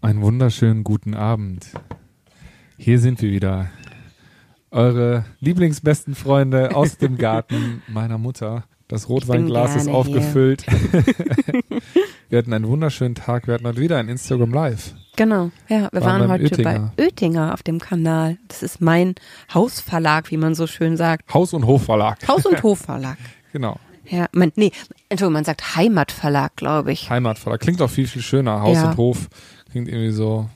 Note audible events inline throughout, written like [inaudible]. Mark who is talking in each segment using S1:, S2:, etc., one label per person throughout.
S1: Einen wunderschönen guten Abend. Hier sind wir wieder. Eure lieblingsbesten Freunde aus dem Garten meiner Mutter. Das Rotweinglas ist aufgefüllt. [laughs] wir hatten einen wunderschönen Tag. Wir hatten heute wieder ein Instagram Live.
S2: Genau, ja, wir
S1: Waren
S2: waren, heute
S1: Oettinger.
S2: bei Oettinger auf dem Kanal. Das ist mein Hausverlag, wie man so schön sagt.
S1: Haus- und Hofverlag.
S2: Haus- und Hofverlag. [laughs]
S1: Genau.
S2: Ja, man, nee, Entschuldigung, man sagt Heimatverlag, glaube ich.
S1: Heimatverlag. Klingt auch viel, viel schöner. Haus
S2: Ja.
S1: und Hof. Klingt irgendwie so.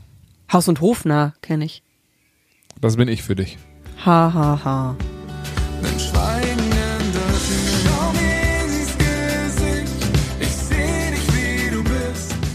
S2: Haus- und Hofnah kenne ich.
S1: Das bin ich für dich.
S2: Ha, ha, ha.
S3: Wenn Schweigen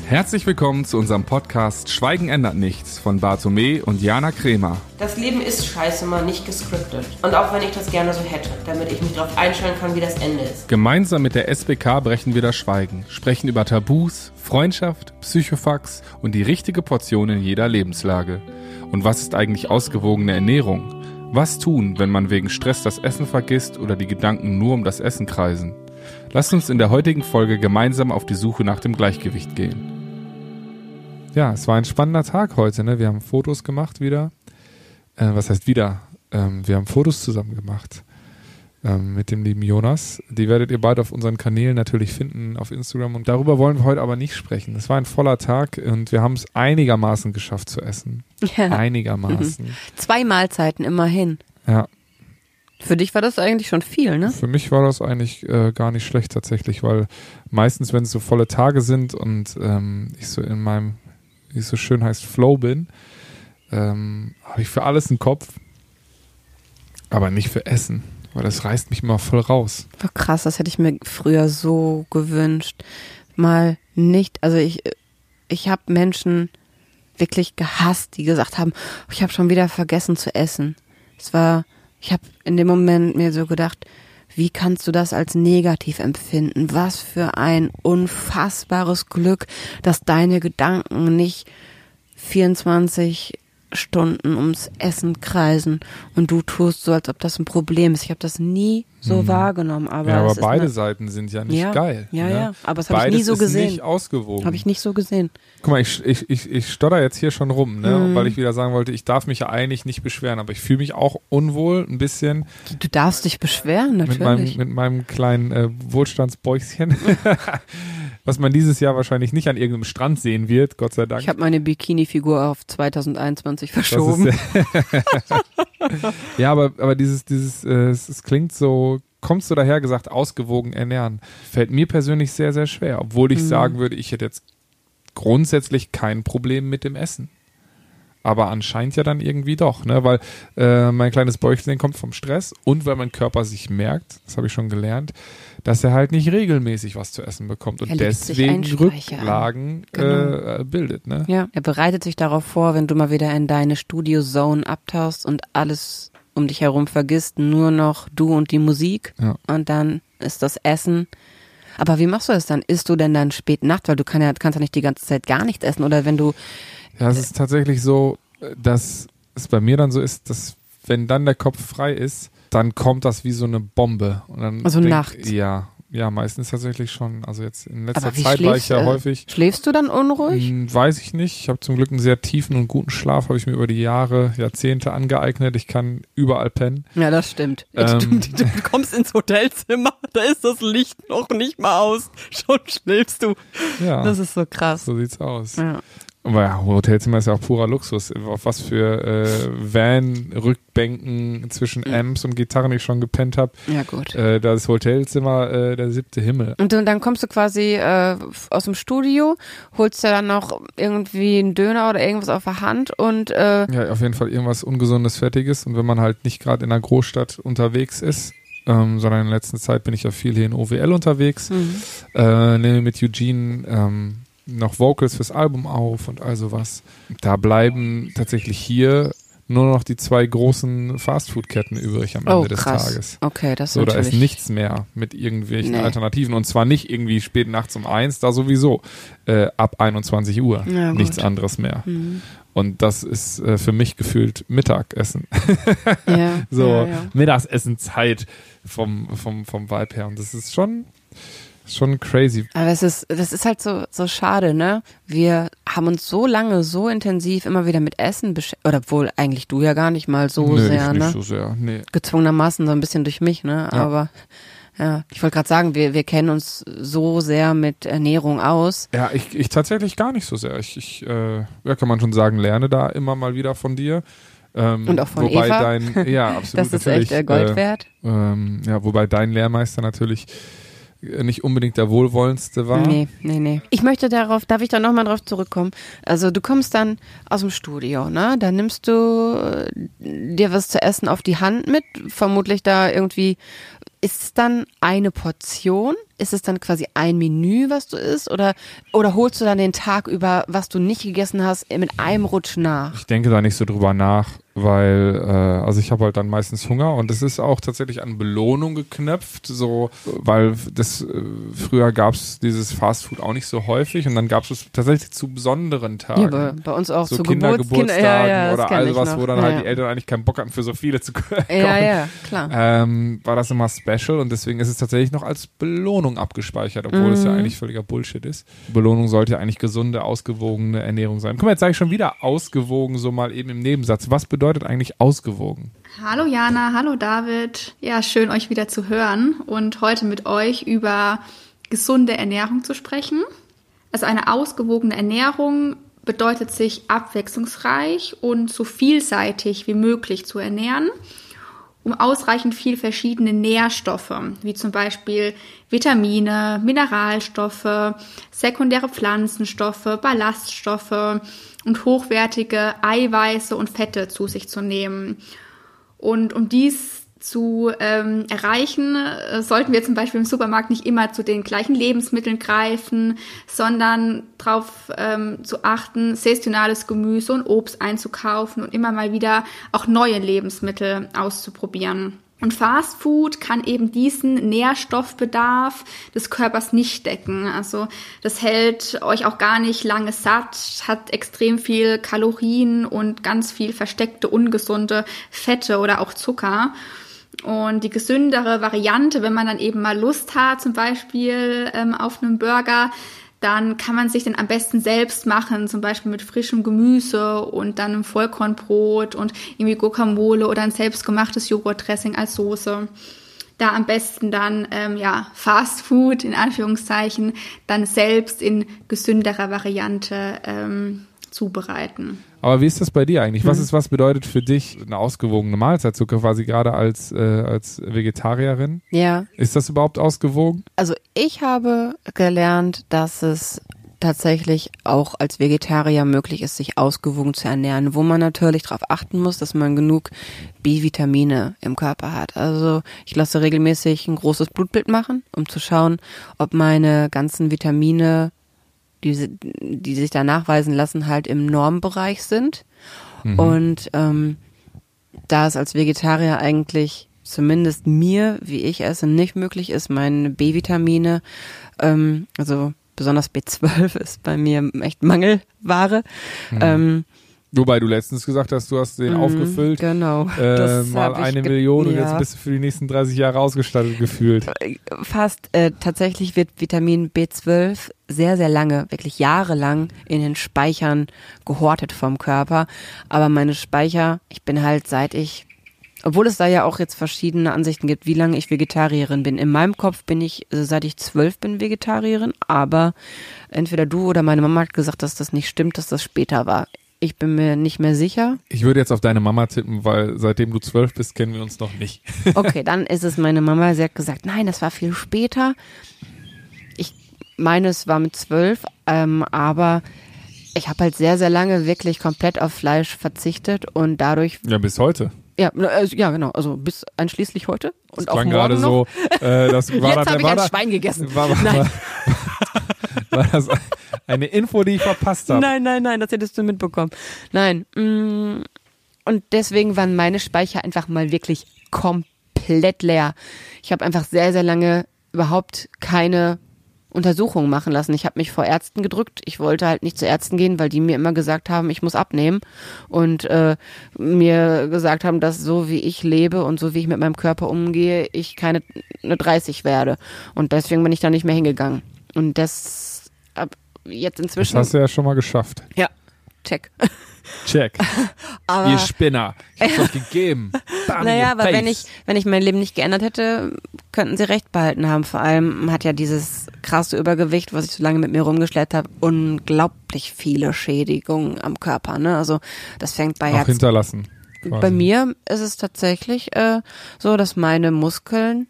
S1: Herzlich willkommen zu unserem Podcast Schweigen ändert nichts von Bartome und Jana Kremer.
S4: Das Leben ist scheiße mal nicht gescriptet. Und auch wenn ich das gerne so hätte, damit ich mich darauf einstellen kann, wie das Ende ist.
S1: Gemeinsam mit der SBK brechen wir das Schweigen, sprechen über Tabus, Freundschaft, Psychofax und die richtige Portion in jeder Lebenslage. Und was ist eigentlich ausgewogene Ernährung? Was tun, wenn man wegen Stress das Essen vergisst oder die Gedanken nur um das Essen kreisen? Lasst uns in der heutigen Folge gemeinsam auf die Suche nach dem Gleichgewicht gehen. Ja, es war ein spannender Tag heute. Ne? Wir haben Fotos gemacht wieder. Äh, was heißt wieder? Ähm, wir haben Fotos zusammen gemacht ähm, mit dem lieben Jonas. Die werdet ihr bald auf unseren Kanälen natürlich finden, auf Instagram. Und darüber wollen wir heute aber nicht sprechen. Es war ein voller Tag und wir haben es einigermaßen geschafft zu essen.
S2: Ja.
S1: Einigermaßen. [laughs]
S2: Zwei Mahlzeiten immerhin.
S1: Ja,
S2: Für dich war das eigentlich schon viel, ne?
S1: für mich war das eigentlich äh, gar nicht schlecht tatsächlich, weil meistens, wenn es so volle Tage sind und ähm, ich so in meinem, wie es so schön heißt, Flow bin, ähm, habe ich für alles einen Kopf, aber nicht für Essen, weil das reißt mich immer voll raus.
S2: War krass, das hätte ich mir früher so gewünscht. Mal nicht, also ich, ich habe Menschen wirklich gehasst, die gesagt haben, "Oh, ich habe schon wieder vergessen zu essen. Es war, ich habe in dem Moment mir so gedacht, wie kannst du das als negativ empfinden? Was für ein unfassbares Glück, dass deine Gedanken nicht 24 Stunden ums Essen kreisen und du tust so, als ob das ein Problem ist. Ich habe das nie so wahrgenommen, aber,
S1: Mhm. ja, aber
S2: ist
S1: beide
S2: eine-
S1: Seiten sind ja nicht
S2: Ja,
S1: geil.
S2: ja,
S1: ne?
S2: ja, aber das hab ich
S1: Beides
S2: nie so
S1: ist
S2: gesehen.
S1: nicht ausgewogen.
S2: Habe ich nicht so gesehen.
S1: Guck mal, ich, ich, ich, ich stotter jetzt hier schon rum, ne?
S2: Mhm.
S1: weil ich wieder sagen wollte, ich darf mich ja eigentlich nicht beschweren, aber ich fühle mich auch unwohl ein bisschen
S2: Du darfst dich beschweren,
S1: mit meinem,
S2: natürlich.
S1: mit meinem kleinen äh, Wohlstandsbäuchchen, [laughs] [laughs] was man dieses Jahr wahrscheinlich nicht an irgendeinem Strand sehen wird, Gott sei Dank.
S2: Ich habe meine Bikini-Figur auf 2021
S1: Das
S2: verschoben. [laughs]
S1: ja, aber, aber dieses, dieses, äh, es, es klingt so, kommst du daher gesagt, ausgewogen ernähren, fällt mir persönlich sehr, sehr schwer, obwohl
S2: Mhm.
S1: ich sagen würde, ich hätte jetzt grundsätzlich kein Problem mit dem Essen. Aber anscheinend ja dann irgendwie doch, ne? Weil äh, mein kleines Bäuchlein kommt vom Stress und weil mein Körper sich merkt, das habe ich schon gelernt, dass er halt nicht regelmäßig was zu essen bekommt und deswegen. Rücklagen
S2: Genau.
S1: äh, bildet, ne?
S2: ja, er bereitet sich darauf vor, wenn du mal wieder in deine Studio-Zone abtauchst und alles um dich herum vergisst, nur noch du und die Musik
S1: Ja.
S2: und dann ist das Essen. Aber wie machst du das dann? Isst du denn dann spät Nacht, weil du kann ja, kannst ja nicht die ganze Zeit gar nichts essen oder wenn du
S1: Ja, es ist tatsächlich so, dass es bei mir dann so ist, dass wenn dann der Kopf frei ist, dann kommt das wie so eine Bombe. Und dann
S2: Also
S1: denk-
S2: nachts?
S1: Ja, ja, meistens tatsächlich schon. Also jetzt in letzter Zeit war ich ja
S2: äh,
S1: häufig.
S2: schläfst du dann unruhig?
S1: Hm, Weiß ich nicht. Ich habe zum Glück einen sehr tiefen und guten Schlaf, habe ich mir über die Jahre, Jahrzehnte angeeignet. Ich kann überall pennen.
S2: Ja, das stimmt. [laughs]
S1: Ähm.
S2: du, du, du kommst ins Hotelzimmer, [laughs] da ist das Licht noch nicht mal aus, schon schläfst du.
S1: Ja,
S2: Das ist so krass.
S1: so sieht's aus.
S2: Ja.
S1: Aber ja, Hotelzimmer ist ja auch purer Luxus. Auf was für äh, Van-Rückbänken zwischen Amps und Gitarren ich schon gepennt habe.
S2: ja, gut.
S1: Äh, das Hotelzimmer, äh, der siebte Himmel.
S2: Und dann, dann kommst du quasi äh, aus dem Studio, holst dir dann noch irgendwie einen Döner oder irgendwas auf der Hand und äh,
S1: Ja, auf jeden Fall irgendwas Ungesundes, Fertiges. Und wenn man halt nicht gerade in einer Großstadt unterwegs ist, ähm, sondern in letzter Zeit bin ich ja viel hier in OWL unterwegs, äh, nehme mit Eugene ähm, noch Vocals fürs Album auf und all sowas. Da bleiben tatsächlich hier nur noch die zwei großen Fastfood-Ketten übrig am Ende
S2: oh
S1: des
S2: krass.
S1: Tages.
S2: Okay, das ist
S1: So, da ist nichts mehr mit irgendwelchen
S2: Nee.
S1: Alternativen. Und zwar nicht irgendwie spät nachts um eins, da sowieso äh, ab 21 Uhr.
S2: Ja,
S1: nichts anderes mehr.
S2: Mhm.
S1: Und das ist äh, für mich gefühlt Mittagessen.
S2: Ja, [laughs]
S1: So
S2: ja, ja.
S1: Mittagessenzeit vom, vom, vom Vibe her. Und das ist schon, Schon crazy.
S2: Aber es ist, das ist halt so, so schade, ne? Wir haben uns so lange, so intensiv immer wieder mit Essen beschäftigt, oder obwohl eigentlich du ja gar nicht mal so
S1: Nö,
S2: sehr, ne?
S1: nicht so sehr. Nee.
S2: Gezwungenermaßen so ein bisschen durch mich, ne?
S1: Ja.
S2: Aber ja, ich wollte gerade sagen, wir, wir kennen uns so sehr mit Ernährung aus.
S1: Ja, ich, ich tatsächlich gar nicht so sehr. Ich, ich äh, ja, kann man schon sagen, lerne da immer mal wieder von dir. Ähm,
S2: Und auch von
S1: wobei
S2: Eva.
S1: Dein, ja, [laughs] absolut.
S2: Das ist echt äh, Gold
S1: äh,
S2: wert.
S1: Ähm, ja, wobei dein Lehrmeister natürlich äh, nicht unbedingt der wohlwollendste war.
S2: Nee, nee, nee. Ich möchte darauf, darf ich da nochmal drauf zurückkommen? Also du kommst dann aus dem Studio, ne? Dann nimmst du äh, dir was zu essen auf die Hand mit, vermutlich da irgendwie. Ist es dann eine Portion? Ist es dann quasi ein Menü, was du isst? Oder, oder holst du dann den Tag über, was du nicht gegessen hast, mit einem Rutsch nach?
S1: Ich denke da nicht so drüber nach, weil äh, also ich habe halt dann meistens Hunger und es ist auch tatsächlich an Belohnung geknöpft, so weil das äh, früher gab es dieses Fastfood auch nicht so häufig und dann gab es tatsächlich zu besonderen Tagen.
S2: Ja, bei, bei uns auch
S1: so
S2: zu Geburts
S1: Kindergeburtstagen
S2: ja, ja, das
S1: oder all
S2: ich
S1: was,
S2: noch.
S1: wo dann
S2: ja,
S1: halt
S2: ja.
S1: die Eltern eigentlich keinen Bock hatten, für so viele zu kochen. [laughs]
S2: Ja, ja, klar.
S1: Ähm, war das immer special und deswegen ist es tatsächlich noch als Belohnung abgespeichert, obwohl es ja
S2: Mhm.
S1: eigentlich völliger Bullshit ist. Belohnung sollte ja eigentlich gesunde, ausgewogene Ernährung sein. Guck mal, jetzt sage ich schon wieder ausgewogen, so mal eben im Nebensatz. Was bedeutet eigentlich ausgewogen?
S5: Hallo Jana, hallo David. Ja, schön euch wieder zu hören und heute mit euch über gesunde Ernährung zu sprechen. Also eine ausgewogene Ernährung bedeutet sich abwechslungsreich und so vielseitig wie möglich zu ernähren, um ausreichend viel verschiedene Nährstoffe, wie zum Beispiel Vitamine, Mineralstoffe, sekundäre Pflanzenstoffe, Ballaststoffe und hochwertige Eiweiße und Fette zu sich zu nehmen. Und um dies zu ähm, erreichen, äh, sollten wir zum Beispiel im Supermarkt nicht immer zu den gleichen Lebensmitteln greifen, sondern darauf ähm, zu achten, saisonales Gemüse und Obst einzukaufen und immer mal wieder auch neue Lebensmittel auszuprobieren. Und Fast Food kann eben diesen Nährstoffbedarf des Körpers nicht decken. Also das hält euch auch gar nicht lange satt, hat extrem viel Kalorien und ganz viel versteckte ungesunde Fette oder auch Zucker. Und die gesündere Variante, wenn man dann eben mal Lust hat, zum Beispiel ähm, auf einen Burger, dann kann man sich den am besten selbst machen, zum Beispiel mit frischem Gemüse und dann einem Vollkornbrot und irgendwie Guacamole oder ein selbstgemachtes Joghurtdressing als Soße. Da am besten dann ähm, ja Fast Food in Anführungszeichen dann selbst in gesünderer Variante ähm, zubereiten.
S1: Aber wie ist das bei dir eigentlich? Was ist, was bedeutet für dich eine ausgewogene Mahlzeit, so quasi gerade als, äh, als Vegetarierin?
S2: Ja,
S1: Ist das überhaupt ausgewogen?
S2: Also ich habe gelernt, dass es tatsächlich auch als Vegetarier möglich ist, sich ausgewogen zu ernähren, wo man natürlich darauf achten muss, dass man genug B-Vitamine im Körper hat. Also ich lasse regelmäßig ein großes Blutbild machen, um zu schauen, ob meine ganzen Vitamine, die, die sich da nachweisen lassen, halt im Normbereich sind. Und ähm, da es als Vegetarier eigentlich zumindest mir, wie ich esse, nicht möglich ist, meine B-Vitamine, ähm, also besonders B12 [laughs] ist bei mir echt Mangelware. Ähm,
S1: Wobei du letztens gesagt hast, du hast den
S2: Mhm,
S1: aufgefüllt.
S2: Genau.
S1: Äh, mal eine Million und
S2: ja.
S1: jetzt bist du für die nächsten 30 Jahre ausgestattet gefühlt.
S2: fast äh, tatsächlich wird Vitamin B12 sehr, sehr lange, wirklich jahrelang in den Speichern gehortet vom Körper. Aber meine Speicher, ich bin halt seit ich, obwohl es da ja auch jetzt verschiedene Ansichten gibt, wie lange ich Vegetarierin bin. In meinem Kopf bin ich, äh, seit ich zwölf bin, Vegetarierin, aber entweder du oder meine Mama hat gesagt, dass das nicht stimmt, dass das später war. Ich bin mir nicht mehr sicher.
S1: Ich würde jetzt auf deine Mama tippen, weil seitdem du zwölf bist, kennen wir uns noch nicht. [laughs]
S2: Okay, dann ist es meine Mama. Sie hat gesagt, nein, das war viel später. Ich meine, es war mit zwölf, ähm, aber ich habe halt sehr, sehr lange wirklich komplett auf Fleisch verzichtet und dadurch,
S1: Ja, bis heute.
S2: ja, äh, ja genau, also bis einschließlich heute
S1: Das
S2: und auch
S1: klang
S2: morgen
S1: gerade
S2: noch.
S1: so, äh, das [laughs] war
S2: Jetzt habe ich
S1: war
S2: ein
S1: da,
S2: Schwein gegessen.
S1: War, war,
S2: Nein.
S1: War, das eine Info, die ich verpasst habe?
S2: Nein, nein, nein, das hättest du mitbekommen. Nein. mm, Und deswegen waren meine Speicher einfach mal wirklich komplett leer. Ich habe einfach sehr, sehr lange überhaupt keine Untersuchungen machen lassen. Ich habe mich vor Ärzten gedrückt. Ich wollte halt nicht zu Ärzten gehen, weil die mir immer gesagt haben, ich muss abnehmen und äh, mir gesagt haben, dass so wie ich lebe und so wie ich mit meinem Körper umgehe, ich keine eine 30 werde. Und deswegen bin ich da nicht mehr hingegangen. Und das ab jetzt
S1: Das
S2: inzwischen.
S1: hast du ja schon mal geschafft.
S2: ja, check. [laughs]
S1: Check. [laughs]
S2: Aber
S1: Ihr Spinner. Ich hab's euch gegeben. [laughs] Bam,
S2: Naja, aber wenn
S1: face.
S2: ich, wenn ich mein Leben nicht geändert hätte, könnten sie recht behalten haben. Vor allem hat ja dieses krasse Übergewicht, was ich so lange mit mir rumgeschleppt habe, unglaublich viele Schädigungen am Körper. Ne? Also das fängt bei
S1: Auch
S2: Herz.
S1: hinterlassen. quasi.
S2: Bei mir ist es tatsächlich äh, so, dass meine Muskeln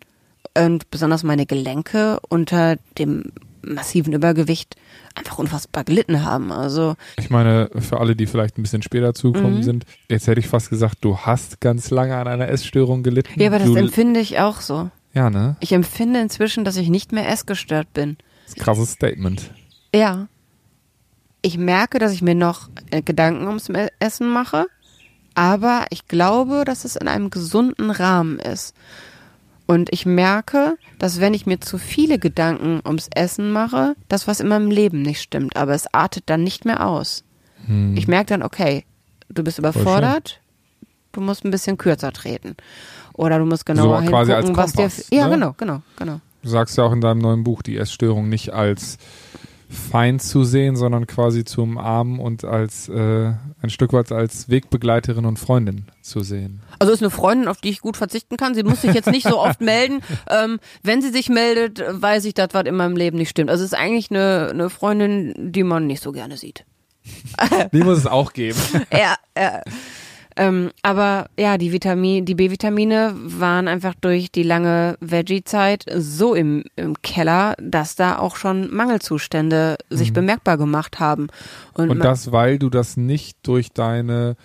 S2: und besonders meine Gelenke unter dem massiven Übergewicht einfach unfassbar gelitten haben. Also
S1: Ich meine, für alle, die vielleicht ein bisschen später zugekommen
S2: Mhm.
S1: sind, jetzt hätte ich fast gesagt, du hast ganz lange an einer Essstörung gelitten.
S2: ja, aber das
S1: du,
S2: empfinde ich auch so.
S1: Ja, ne?
S2: Ich empfinde inzwischen, dass ich nicht mehr essgestört bin.
S1: Das ist ein krasses Statement.
S2: Ja. Ich merke, dass ich mir noch äh, Gedanken ums Essen mache, aber ich glaube, dass es in einem gesunden Rahmen ist. Und ich merke, dass wenn ich mir zu viele Gedanken ums Essen mache, das was in meinem Leben nicht stimmt, aber es artet dann nicht mehr aus. Ich merke dann, okay, du bist überfordert, du musst ein bisschen kürzer treten. Oder du musst genauer
S1: So quasi
S2: hingucken,
S1: als
S2: was dir.
S1: Kompass,
S2: Ja,
S1: ne?
S2: genau, genau, genau.
S1: Du sagst ja auch in deinem neuen Buch, die Essstörung nicht als Feind zu sehen, sondern quasi zu umarmen und als äh, ein Stück weit als Wegbegleiterin und Freundin zu sehen.
S2: Also ist eine Freundin, auf die ich gut verzichten kann. Sie muss sich jetzt nicht so oft melden. [laughs] Ähm, wenn sie sich meldet, weiß ich, dass was in meinem Leben nicht stimmt. Also es ist eigentlich eine, eine Freundin, die man nicht so gerne sieht.
S1: Die muss es auch geben. [laughs]
S2: ja, ja. Ähm, aber ja, die Vitamin, die B-Vitamine waren einfach durch die lange Veggie-Zeit so im, im Keller, dass da auch schon Mangelzustände sich bemerkbar gemacht haben. Und,
S1: Und das, weil du das nicht durch deine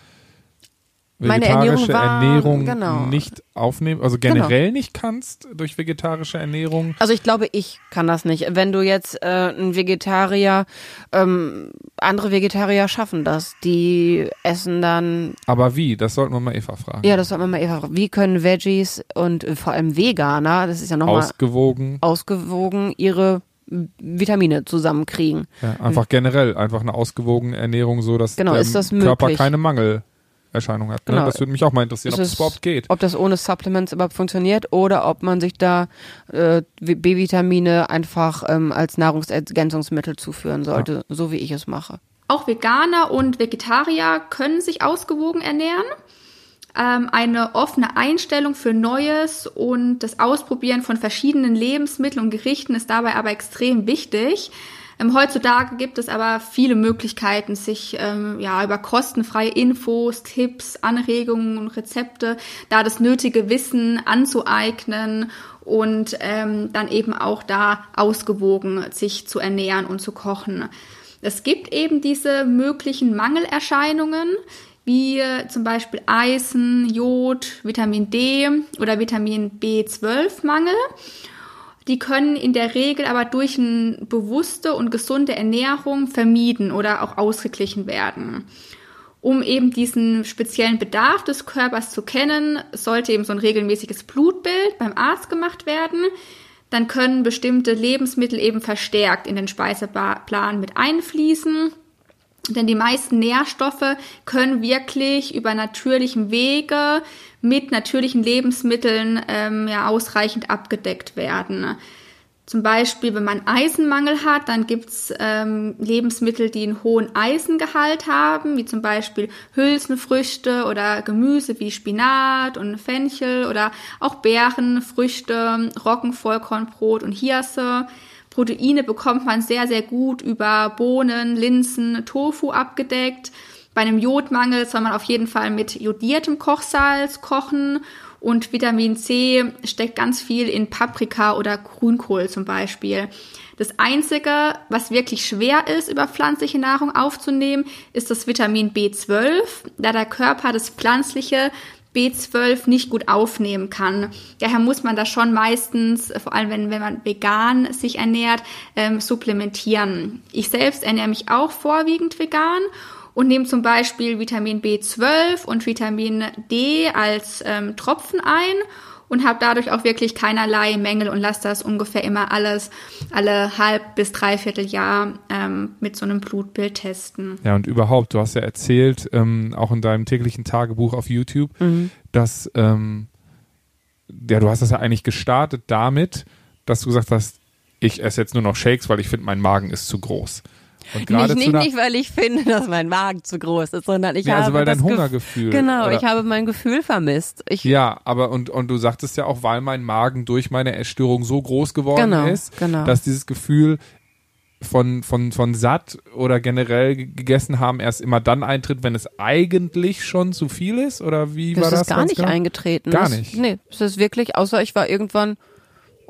S2: Meine Ernährung war-
S1: Ernährung
S2: genau.
S1: nicht aufnehmen, also generell nicht kannst durch vegetarische Ernährung.
S2: Also ich glaube, ich kann das nicht. Wenn du jetzt äh, ein Vegetarier, ähm, andere Vegetarier schaffen das. Die essen dann,
S1: Aber wie? Das sollten wir mal Eva fragen.
S2: ja, das sollte man mal eher fragen. Wie können Veggies und äh, vor allem Veganer, das ist ja nochmal
S1: Ausgewogen.
S2: ausgewogen, ihre Vitamine zusammenkriegen?
S1: Ja, einfach generell, einfach eine ausgewogene Ernährung, so dass
S2: Genau,
S1: der
S2: ist das
S1: Körper keine Mangelerscheinung hat. Ne?
S2: Genau.
S1: Das würde mich auch mal interessieren,
S2: Ist
S1: ob das
S2: es-
S1: überhaupt geht.
S2: Ob das ohne Supplements überhaupt funktioniert oder ob man sich da äh, B-Vitamine einfach ähm, als Nahrungsergänzungsmittel zuführen sollte, so wie ich es mache.
S5: Auch Veganer und Vegetarier können sich ausgewogen ernähren. Ähm, eine offene Einstellung für Neues und das Ausprobieren von verschiedenen Lebensmitteln und Gerichten ist dabei aber extrem wichtig. Ähm, heutzutage gibt es aber viele Möglichkeiten, sich ähm, ja über kostenfreie Infos, Tipps, Anregungen und Rezepte da das nötige Wissen anzueignen und ähm, dann eben auch da ausgewogen sich zu ernähren und zu kochen. Es gibt eben diese möglichen Mangelerscheinungen, wie zum Beispiel Eisen, Jod, Vitamin D oder Vitamin B12-Mangel. Die können in der Regel aber durch eine bewusste und gesunde Ernährung vermieden oder auch ausgeglichen werden. Um eben diesen speziellen Bedarf des Körpers zu kennen, sollte eben so ein regelmäßiges Blutbild beim Arzt gemacht werden. Dann können bestimmte Lebensmittel eben verstärkt in den Speiseplan mit einfließen. Denn die meisten Nährstoffe können wirklich über natürlichen Wege mit natürlichen Lebensmitteln ähm, ja, ausreichend abgedeckt werden. Zum Beispiel, wenn man Eisenmangel hat, dann gibt's ähm, Lebensmittel, die einen hohen Eisengehalt haben, wie zum Beispiel Hülsenfrüchte oder Gemüse wie Spinat und Fenchel oder auch Beeren, Früchte, Roggenvollkornbrot und Hirse. Proteine bekommt man sehr, sehr gut über Bohnen, Linsen, Tofu abgedeckt. Bei einem Jodmangel soll man auf jeden Fall mit jodiertem Kochsalz kochen und Vitamin C steckt ganz viel in Paprika oder Grünkohl zum Beispiel. Das Einzige, was wirklich schwer ist, über pflanzliche Nahrung aufzunehmen, ist das Vitamin B12, da der Körper das pflanzliche B12 nicht gut aufnehmen kann. Daher muss man das schon meistens, vor allem wenn, wenn man vegan sich ernährt, ähm, supplementieren. Ich selbst ernähre mich auch vorwiegend vegan und nehme zum Beispiel Vitamin B12 und Vitamin D als ähm, Tropfen ein und habe dadurch auch wirklich keinerlei Mängel und lasse das ungefähr immer alles alle halb bis dreiviertel Jahr ähm, mit so einem Blutbild testen.
S1: Ja, und überhaupt, du hast ja erzählt, ähm, auch in deinem täglichen Tagebuch auf YouTube, dass, ähm, ja, du hast das ja eigentlich gestartet damit, dass du gesagt hast, ich esse jetzt nur noch Shakes, weil ich finde, mein Magen ist zu groß. Und
S2: Nicht, nicht, nicht, weil ich finde, dass mein Magen zu groß ist, sondern ich habe
S1: also weil
S2: das
S1: dein
S2: Gef-
S1: Hungergefühl,
S2: Genau,
S1: oder?
S2: ich habe mein Gefühl vermisst. Ich,
S1: Ja, aber und, und du sagtest ja auch, weil mein Magen durch meine Essstörung so groß geworden
S2: Genau,
S1: ist,
S2: genau.
S1: dass dieses Gefühl von, von, von satt oder generell gegessen haben erst immer dann eintritt, wenn es eigentlich schon zu viel ist? Oder wie
S2: das
S1: war das?
S2: ist gar nicht
S1: genau?
S2: eingetreten.
S1: Gar
S2: das,
S1: nicht.
S2: Nee, es ist wirklich, außer ich war irgendwann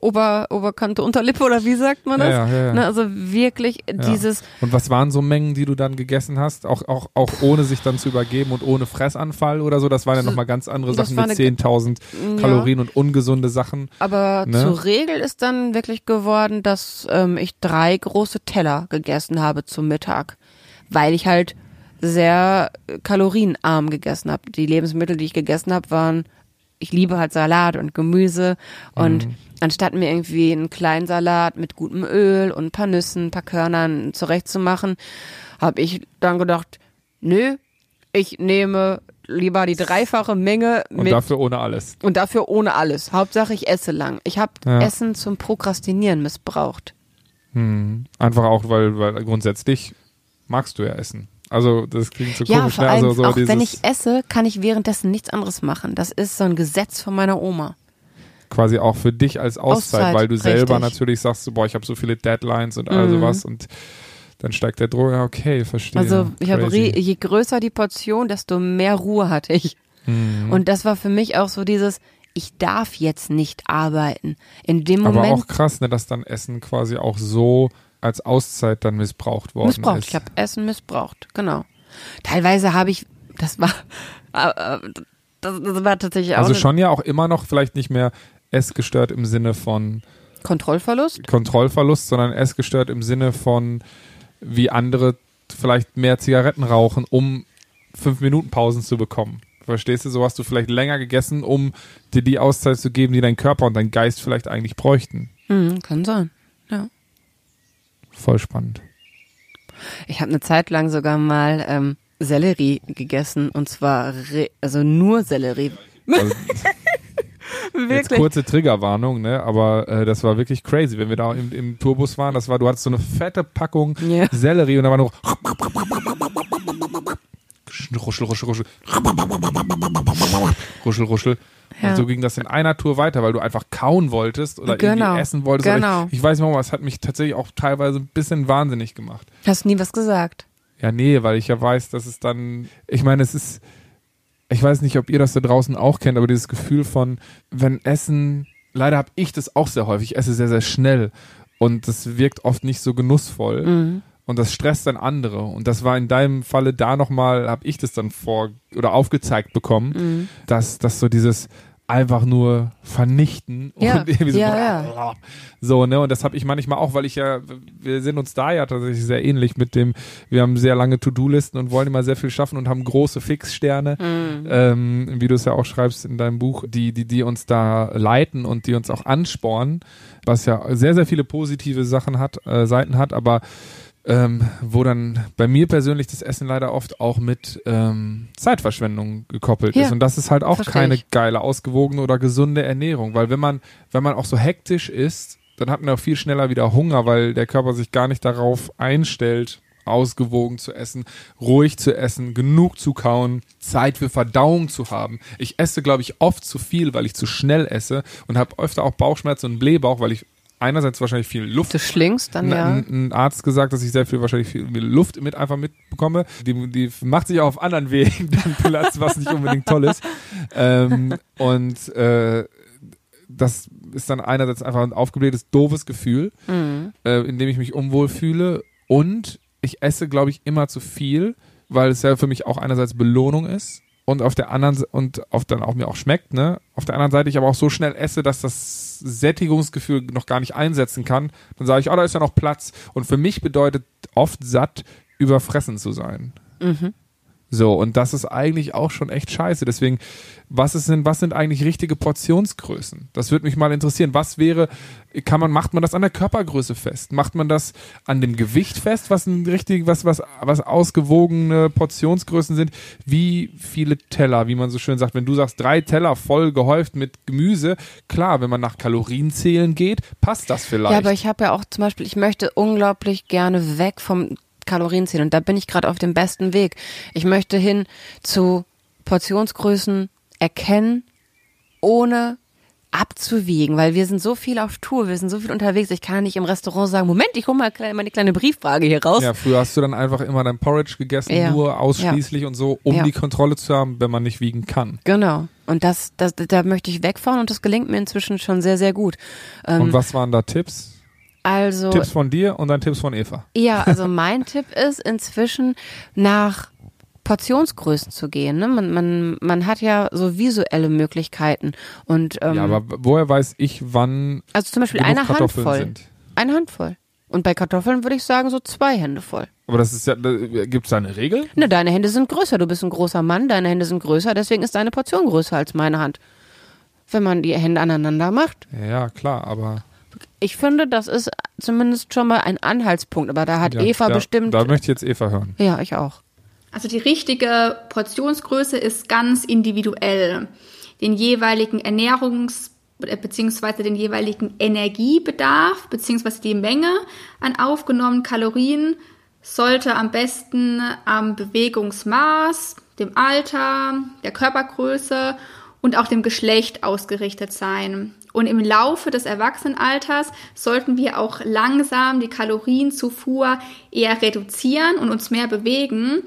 S2: Ober, Oberkante, Unterlippe oder wie sagt man das?
S1: Ja, ja, ja.
S2: Ne, also wirklich dieses,
S1: Und was waren so Mengen, die du dann gegessen hast? Auch, auch, auch ohne sich dann zu übergeben und ohne Fressanfall oder so? Das waren ja nochmal ganz andere
S2: Das
S1: Sachen mit
S2: eine-
S1: 10.000 Kalorien und ungesunde Sachen.
S2: aber
S1: Ne?
S2: zur Regel ist dann wirklich geworden, dass ähm, ich drei große Teller gegessen habe zum Mittag, weil ich halt sehr äh, kalorienarm gegessen habe. Die Lebensmittel, die ich gegessen habe, waren, ich liebe halt Salat und Gemüse und
S1: Mhm.
S2: anstatt mir irgendwie einen kleinen Salat mit gutem Öl und ein paar Nüssen, ein paar Körnern zurechtzumachen, habe ich dann gedacht, nö, ich nehme lieber die dreifache Menge
S1: Und
S2: mit
S1: dafür ohne alles.
S2: und dafür ohne alles. Hauptsache ich esse lang. Ich habe
S1: Ja.
S2: Essen zum Prokrastinieren missbraucht.
S1: Hm. Einfach auch, weil, weil grundsätzlich magst du ja essen. Also das klingt so
S2: Ja,
S1: komisch,
S2: vor
S1: ne?
S2: allem,
S1: Also so
S2: auch wenn ich esse, kann ich währenddessen nichts anderes machen. Das ist so ein Gesetz von meiner Oma.
S1: quasi auch für dich als Auszeit,
S2: Auszeit,
S1: weil du selber
S2: richtig.
S1: natürlich sagst, boah, ich habe so viele Deadlines und all
S2: Mhm.
S1: sowas und dann steigt der Druck. Ja, okay, verstehe.
S2: Also ich habe je größer die Portion, desto mehr Ruhe hatte ich.
S1: Mhm.
S2: Und das war für mich auch so dieses, ich darf jetzt nicht arbeiten. In dem
S1: Aber
S2: Moment
S1: auch krass, ne, dass dann Essen quasi auch so als Auszeit dann missbraucht worden
S2: missbraucht.
S1: ist.
S2: Ich habe Essen missbraucht, genau. Teilweise habe ich, das war, [laughs] äh, das, das war tatsächlich auch
S1: also schon ja auch immer noch vielleicht nicht mehr essgestört im Sinne von
S2: Kontrollverlust.
S1: Kontrollverlust, sondern essgestört im Sinne von wie andere vielleicht mehr Zigaretten rauchen, um fünf Minuten Pausen zu bekommen. Verstehst du? So hast du vielleicht länger gegessen, um dir die Auszeit zu geben, die dein Körper und dein Geist vielleicht eigentlich bräuchten.
S2: Mhm, kann sein. Ja.
S1: Voll spannend.
S2: Ich habe eine Zeit lang sogar mal ähm, Sellerie gegessen und zwar re also nur Sellerie.
S1: Also, [laughs] jetzt
S2: Wirklich.
S1: kurze Triggerwarnung, ne? Aber äh, das war wirklich crazy, wenn wir da im, im Tourbus waren. Das war, du hattest so eine fette Packung
S2: Ja.
S1: Sellerie und da war nur [laughs] Ruschel, ruschel, ruschel. Ruschel, ruschel.
S2: Ja.
S1: Und so ging das in einer Tour weiter, weil du einfach kauen wolltest oder
S2: Genau.
S1: irgendwie essen wolltest.
S2: Genau.
S1: Ich, ich weiß nicht warum, aber es hat mich tatsächlich auch teilweise ein bisschen wahnsinnig gemacht.
S2: Hast nie was gesagt.
S1: Ja, nee, weil ich ja weiß, dass es dann, ich meine, es ist, ich weiß nicht, ob ihr das da draußen auch kennt, aber dieses Gefühl von, wenn Essen, leider habe ich das auch sehr häufig, ich esse sehr, sehr schnell und das wirkt oft nicht so genussvoll
S2: Mhm.
S1: Und das stresst dann andere. Und das war in deinem Falle da nochmal, habe ich das dann vor oder aufgezeigt bekommen,
S2: Mhm.
S1: dass, dass so dieses einfach nur vernichten
S2: Ja,
S1: und [laughs] irgendwie so,
S2: ja, [laughs]
S1: so, ne, und das habe ich manchmal auch, weil ich ja, wir sind uns da ja tatsächlich sehr ähnlich mit dem, wir haben sehr lange To-Do-Listen und wollen immer sehr viel schaffen und haben große Fixsterne,
S2: Mhm.
S1: ähm, wie du es ja auch schreibst in deinem Buch, die, die, die uns da leiten und die uns auch anspornen, was ja sehr, sehr viele positive Sachen hat, äh, Seiten hat, aber ähm, wo dann bei mir persönlich das Essen leider oft auch mit ähm, Zeitverschwendung gekoppelt
S2: Ja,
S1: ist. Und das ist halt auch keine
S2: ich.
S1: geile, ausgewogene oder gesunde Ernährung. Weil wenn man, wenn man auch so hektisch ist, dann hat man auch viel schneller wieder Hunger, weil der Körper sich gar nicht darauf einstellt, ausgewogen zu essen, ruhig zu essen, genug zu kauen, Zeit für Verdauung zu haben. Ich esse, glaube ich, oft zu viel, weil ich zu schnell esse und habe öfter auch Bauchschmerzen und Blähbauch, weil ich einerseits wahrscheinlich viel Luft
S2: Du schlingst dann ja.
S1: ein, Arzt gesagt, dass ich sehr viel wahrscheinlich viel Luft mit einfach mitbekomme. Die, die macht sich auch auf anderen Wegen [laughs] dann Platz, was nicht unbedingt toll ist. Ähm, und äh, das ist dann einerseits einfach ein aufgeblähtes, doofes Gefühl,
S2: Mhm.
S1: äh, in dem ich mich unwohl fühle. Und ich esse, glaube ich, immer zu viel, weil es ja für mich auch einerseits Belohnung ist und auf der anderen und auf dann auch mir auch schmeckt, ne? Auf der anderen Seite ich aber auch so schnell esse, dass das Sättigungsgefühl noch gar nicht einsetzen kann. Dann sage ich, oh, da ist ja noch Platz. Und für mich bedeutet oft satt überfressen zu sein.
S2: Mhm.
S1: So, und das ist eigentlich auch schon echt scheiße. Deswegen, was ist denn, was sind eigentlich richtige Portionsgrößen? Das würde mich mal interessieren. Was wäre, kann man, macht man das an der Körpergröße fest? Macht man das an dem Gewicht fest, was ein richtig, was, was, was ausgewogene Portionsgrößen sind? Wie viele Teller, wie man so schön sagt, wenn du sagst, drei Teller voll gehäuft mit Gemüse, klar, wenn man nach Kalorienzählen geht, passt das vielleicht.
S2: Ja, aber ich habe ja auch zum Beispiel, ich möchte unglaublich gerne weg vom Kalorienzählen und da bin ich gerade auf dem besten Weg. Ich möchte hin zu Portionsgrößen erkennen, ohne abzuwiegen, weil wir sind so viel auf Tour, wir sind so viel unterwegs. Ich kann nicht im Restaurant sagen, Moment, ich hole mal meine kleine Brieffrage hier raus.
S1: Ja, früher hast du dann einfach immer dein Porridge gegessen,
S2: Ja.
S1: nur ausschließlich und so, um
S2: Ja.
S1: die Kontrolle zu haben, wenn man nicht wiegen kann.
S2: Genau. Und das, das, da möchte ich wegfahren und das gelingt mir inzwischen schon sehr, sehr gut. Ähm,
S1: Und was waren da Tipps?
S2: Also
S1: Tipps von dir und dann Tipps von Eva.
S2: Ja, also [laughs] mein Tipp ist inzwischen nach Portionsgrößen zu gehen. Ne? Man, man, man hat ja so visuelle Möglichkeiten. Und ähm,
S1: ja, aber woher weiß ich, wann
S2: also zum Beispiel eine
S1: Kartoffeln
S2: Handvoll.
S1: sind?
S2: Eine Handvoll. Und bei Kartoffeln würde ich sagen so zwei Hände voll.
S1: Aber das ist ja, gibt es da eine Regel?
S2: Ne, deine Hände sind größer. Du bist ein großer Mann, deine Hände sind größer, deswegen ist deine Portion größer als meine Hand. Wenn man die Hände aneinander macht.
S1: Ja, klar, aber
S2: Ich finde, das ist zumindest schon mal ein Anhaltspunkt. Aber da hat
S1: ja,
S2: Eva
S1: da,
S2: bestimmt.
S1: Da möchte ich jetzt Eva hören.
S2: ja, ich auch.
S5: Also die richtige Portionsgröße ist ganz individuell. Den jeweiligen Ernährungs- beziehungsweise den jeweiligen Energiebedarf beziehungsweise die Menge an aufgenommenen Kalorien sollte am besten am Bewegungsmaß, dem Alter, der Körpergröße und auch dem Geschlecht ausgerichtet sein. Und im Laufe des Erwachsenenalters sollten wir auch langsam die Kalorienzufuhr eher reduzieren und uns mehr bewegen,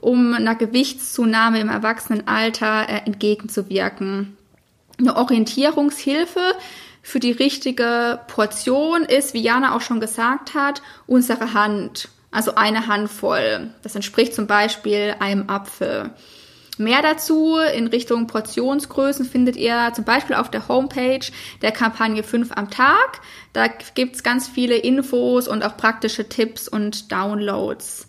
S5: um einer Gewichtszunahme im Erwachsenenalter äh, entgegenzuwirken. Eine Orientierungshilfe für die richtige Portion ist, wie Jana auch schon gesagt hat, unsere Hand. Also eine Handvoll. Das entspricht zum Beispiel einem Apfel. Mehr dazu in Richtung Portionsgrößen findet ihr zum Beispiel auf der Homepage der Kampagne 5 am Tag. Da gibt's ganz viele Infos und auch praktische Tipps und Downloads.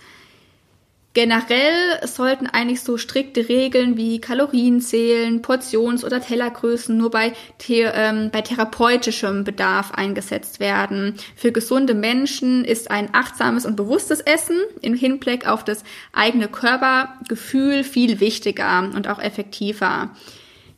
S5: Generell sollten eigentlich so strikte Regeln wie Kalorienzählen, Portions- oder Tellergrößen nur bei, the ähm, bei therapeutischem Bedarf eingesetzt werden. Für gesunde Menschen ist ein achtsames und bewusstes Essen im Hinblick auf das eigene Körpergefühl viel wichtiger und auch effektiver.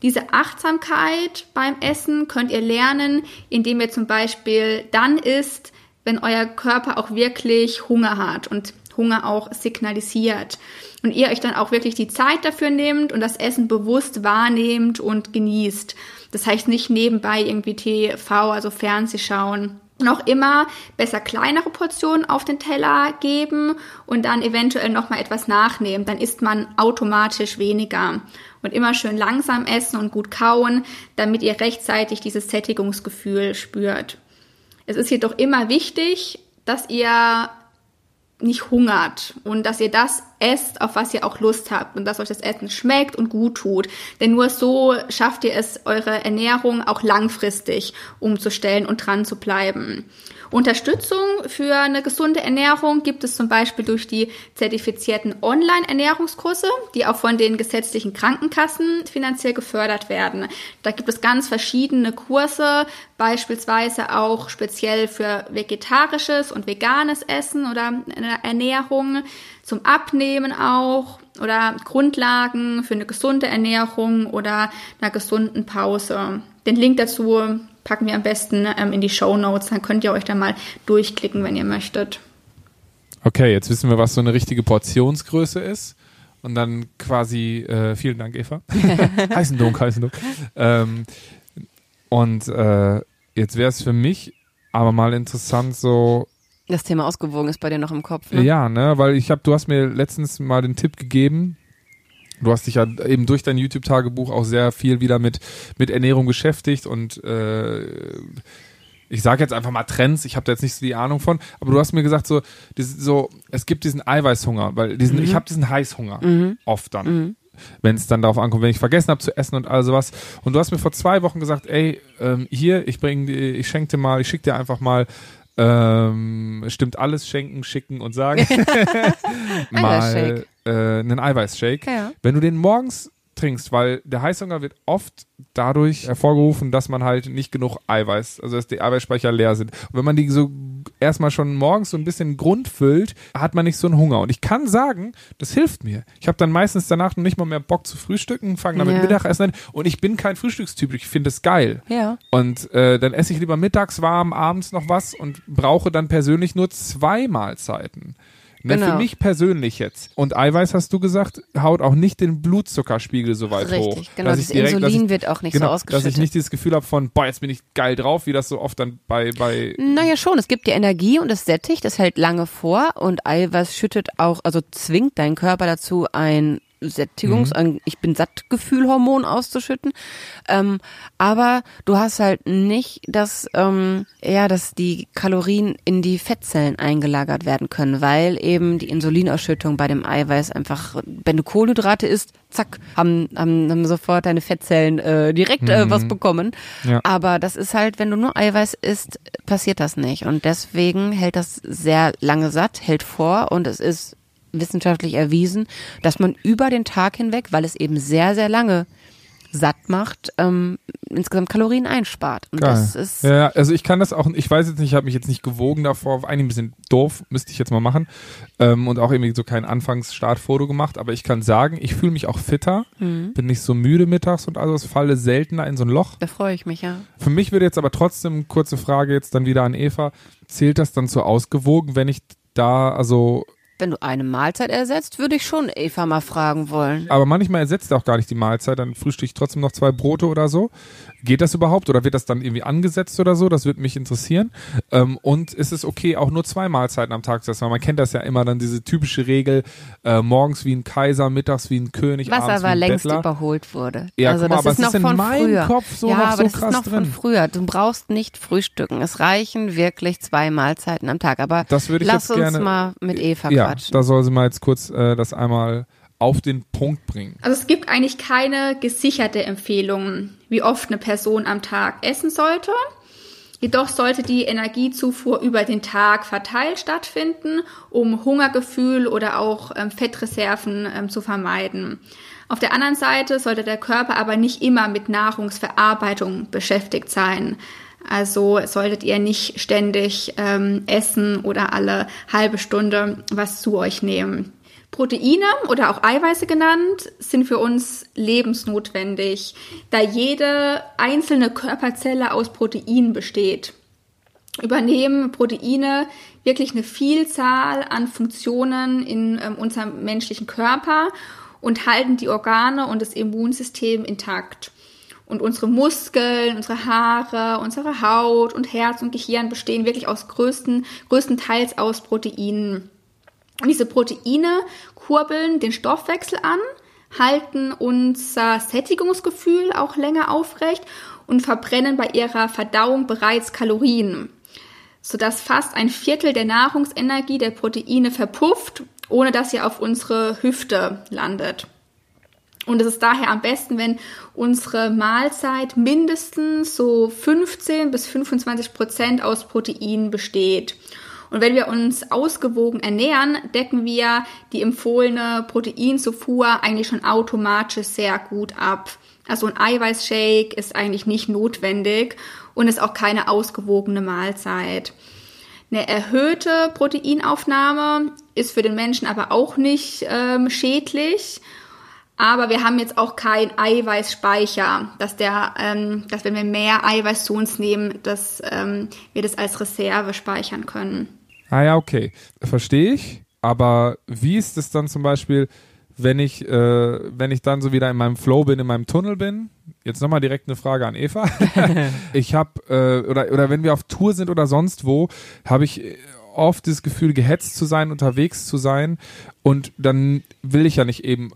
S5: Diese Achtsamkeit beim Essen könnt ihr lernen, indem ihr zum Beispiel dann isst, wenn euer Körper auch wirklich Hunger hat und Hunger auch signalisiert. Und ihr euch dann auch wirklich die Zeit dafür nehmt und das Essen bewusst wahrnehmt und genießt. Das heißt nicht nebenbei irgendwie TV, also Fernseh schauen. Auch immer besser kleinere Portionen auf den Teller geben und dann eventuell nochmal etwas nachnehmen. Dann isst man automatisch weniger. Und immer schön langsam essen und gut kauen, damit ihr rechtzeitig dieses Sättigungsgefühl spürt. Es ist jedoch immer wichtig, dass ihr nicht hungert und dass ihr das esst, auf was ihr auch Lust habt und dass euch das Essen schmeckt und gut tut. Denn nur so schafft ihr es, eure Ernährung auch langfristig umzustellen und dran zu bleiben. Unterstützung für eine gesunde Ernährung gibt es zum Beispiel durch die zertifizierten Online-Ernährungskurse, die auch von den gesetzlichen Krankenkassen finanziell gefördert werden. Da gibt es ganz verschiedene Kurse, beispielsweise auch speziell für vegetarisches und veganes Essen oder Ernährung, zum Abnehmen auch oder Grundlagen für eine gesunde Ernährung oder einer gesunden Pause. Den Link dazu packen wir am besten ähm, in die Show Notes, dann könnt ihr euch da mal durchklicken, wenn ihr möchtet.
S1: Okay, jetzt wissen wir, was so eine richtige Portionsgröße ist. Und dann quasi, äh, vielen Dank, Eva. [laughs] heißen Dunk, heißen Dunk. Ähm, und äh, jetzt wäre es für mich aber mal interessant, so,
S2: Das Thema ausgewogen ist bei dir noch im Kopf. Ne?
S1: ja, ne, weil ich habe, du hast mir letztens mal den Tipp gegeben, Du hast dich ja eben durch dein YouTube-Tagebuch auch sehr viel wieder mit, mit Ernährung beschäftigt und äh, ich sage jetzt einfach mal Trends, ich habe da jetzt nicht so die Ahnung von, aber du hast mir gesagt, so, dieses, so es gibt diesen Eiweißhunger, weil diesen, ich habe diesen Heißhunger oft dann. Wenn es dann darauf ankommt, wenn ich vergessen habe zu essen und all sowas. Und du hast mir vor zwei Wochen gesagt, ey, ähm, hier, ich bring, dir- ich schenke dir mal, ich schicke dir einfach mal ähm, stimmt alles schenken, schicken und sagen. [laughs] [laughs] mal äh, einen Eiweißshake.
S2: Ja.
S1: Wenn du den morgens trinkst, weil der Heißhunger wird oft dadurch hervorgerufen, dass man halt nicht genug Eiweiß, also dass die Eiweißspeicher leer sind. Und wenn man die so erstmal schon morgens so ein bisschen Grund füllt, hat man nicht so einen Hunger. Und ich kann sagen, das hilft mir. Ich habe dann meistens danach noch nicht mal mehr Bock zu frühstücken, fange dann mit
S2: Ja.
S1: Mittagessen an und ich bin kein Frühstückstyp, ich finde es geil.
S2: Ja.
S1: Und äh, dann esse ich lieber mittags warm, abends noch was und brauche dann persönlich nur zwei Mahlzeiten. Ne,
S2: Genau.
S1: Für mich persönlich jetzt. Und Eiweiß, hast du gesagt, haut auch nicht den Blutzuckerspiegel so weit hoch.
S2: Richtig, genau.
S1: Dass
S2: Das
S1: ich direkt- dass
S2: Insulin
S1: ich,
S2: wird auch nicht
S1: genau,
S2: so ausgeschüttet.
S1: Dass ich nicht dieses Gefühl habe von, boah, jetzt bin ich geil drauf, wie das so oft dann bei, bei
S2: Naja, schon. Es gibt dir Energie und es sättigt, es hält lange vor und Eiweiß schüttet auch, also zwingt deinen Körper dazu, ein Sättigungs-,
S1: Mhm.
S2: Ich bin satt Gefühlhormon auszuschütten. Ähm, aber du hast halt nicht, dass, ähm, ja, dass die Kalorien in die Fettzellen eingelagert werden können, weil eben die Insulinausschüttung bei dem Eiweiß einfach, wenn du Kohlenhydrate isst, zack, haben, haben, haben sofort deine Fettzellen äh, direkt äh, was bekommen.
S1: Mhm. Ja.
S2: Aber das ist halt, wenn du nur Eiweiß isst, passiert das nicht. Und deswegen hält das sehr lange satt, hält vor und es ist wissenschaftlich erwiesen, dass man über den Tag hinweg, weil es eben sehr, sehr lange satt macht, ähm, insgesamt Kalorien einspart. Und
S1: Geil.
S2: das ist
S1: ja, also ich kann das auch, ich weiß jetzt nicht, ich habe mich jetzt nicht gewogen davor, eigentlich ein bisschen doof, müsste ich jetzt mal machen ähm, und auch irgendwie so kein Anfangsstartfoto gemacht, aber ich kann sagen, ich fühle mich auch fitter,
S2: Mhm.
S1: bin nicht so müde mittags und also falle seltener in so ein Loch.
S2: da freue ich mich, ja.
S1: Für mich würde jetzt aber trotzdem, kurze Frage jetzt dann wieder an Eva, zählt das dann zu ausgewogen, wenn ich da, also,
S2: Wenn du eine Mahlzeit ersetzt, würde ich schon Eva mal fragen wollen.
S1: aber manchmal ersetzt er auch gar nicht die Mahlzeit, dann frühstücke ich trotzdem noch zwei Brote oder so. Geht das überhaupt oder wird das dann irgendwie angesetzt oder so? Das würde mich interessieren. Ähm, und ist es okay, auch nur zwei Mahlzeiten am Tag zu essen? Weil man kennt das ja immer dann diese typische Regel, äh, morgens wie ein Kaiser, mittags wie ein König,
S2: Was
S1: abends wie
S2: aber
S1: ein
S2: längst
S1: Bettler.
S2: überholt wurde.
S1: Ja,
S2: also
S1: mal,
S2: das ist noch
S1: ist in
S2: von früher.
S1: Kopf so
S2: ja,
S1: noch
S2: aber
S1: so
S2: das ist noch
S1: drin.
S2: von früher. Du brauchst nicht frühstücken. Es reichen wirklich zwei Mahlzeiten am Tag. Aber
S1: Das würde ich
S2: lass
S1: jetzt
S2: uns
S1: gerne-
S2: mal mit Eva
S1: Ja,
S2: quatschen.
S1: da soll sie mal jetzt kurz äh, das einmal auf den Punkt bringen.
S5: Also es gibt eigentlich keine gesicherte Empfehlung, wie oft eine Person am Tag essen sollte. Jedoch sollte die Energiezufuhr über den Tag verteilt stattfinden, um Hungergefühl oder auch ähm, Fettreserven ähm, zu vermeiden. Auf der anderen Seite sollte der Körper aber nicht immer mit Nahrungsverarbeitung beschäftigt sein. Also solltet ihr nicht ständig ähm, essen oder alle halbe Stunde was zu euch nehmen. Proteine oder auch Eiweiße genannt sind für uns lebensnotwendig, da jede einzelne Körperzelle aus Proteinen besteht. Übernehmen Proteine wirklich eine Vielzahl an Funktionen in ähm, unserem menschlichen Körper und halten die Organe und das Immunsystem intakt. Und unsere Muskeln, unsere Haare, unsere Haut und Herz und Gehirn bestehen wirklich aus größten, größtenteils aus Proteinen. Und diese Proteine kurbeln den Stoffwechsel an, halten unser Sättigungsgefühl auch länger aufrecht und verbrennen bei ihrer Verdauung bereits Kalorien, sodass fast ein Viertel der Nahrungsenergie der Proteine verpufft, ohne dass sie auf unsere Hüfte landet. Und es ist daher am besten, wenn unsere Mahlzeit mindestens so 15 bis 25 Prozent aus Proteinen besteht. Und wenn wir uns ausgewogen ernähren, decken wir die empfohlene Proteinzufuhr eigentlich schon automatisch sehr gut ab. Also ein Eiweißshake ist eigentlich nicht notwendig und ist auch keine ausgewogene Mahlzeit. Eine erhöhte Proteinaufnahme ist für den Menschen aber auch nicht ähm, schädlich. Aber wir haben jetzt auch keinen Eiweißspeicher, dass der, ähm, dass wenn wir mehr Eiweiß zu uns nehmen, dass ähm, wir das als Reserve speichern können.
S1: Ah ja, okay. Verstehe ich. Aber wie ist es dann zum Beispiel, wenn ich, äh, wenn ich dann so wieder in meinem Flow bin, in meinem Tunnel bin? Jetzt nochmal direkt eine Frage an Eva. [laughs] ich habe, äh, oder, oder wenn wir auf Tour sind oder sonst wo, habe ich äh, oft das Gefühl, gehetzt zu sein, unterwegs zu sein. Und dann will ich ja nicht eben,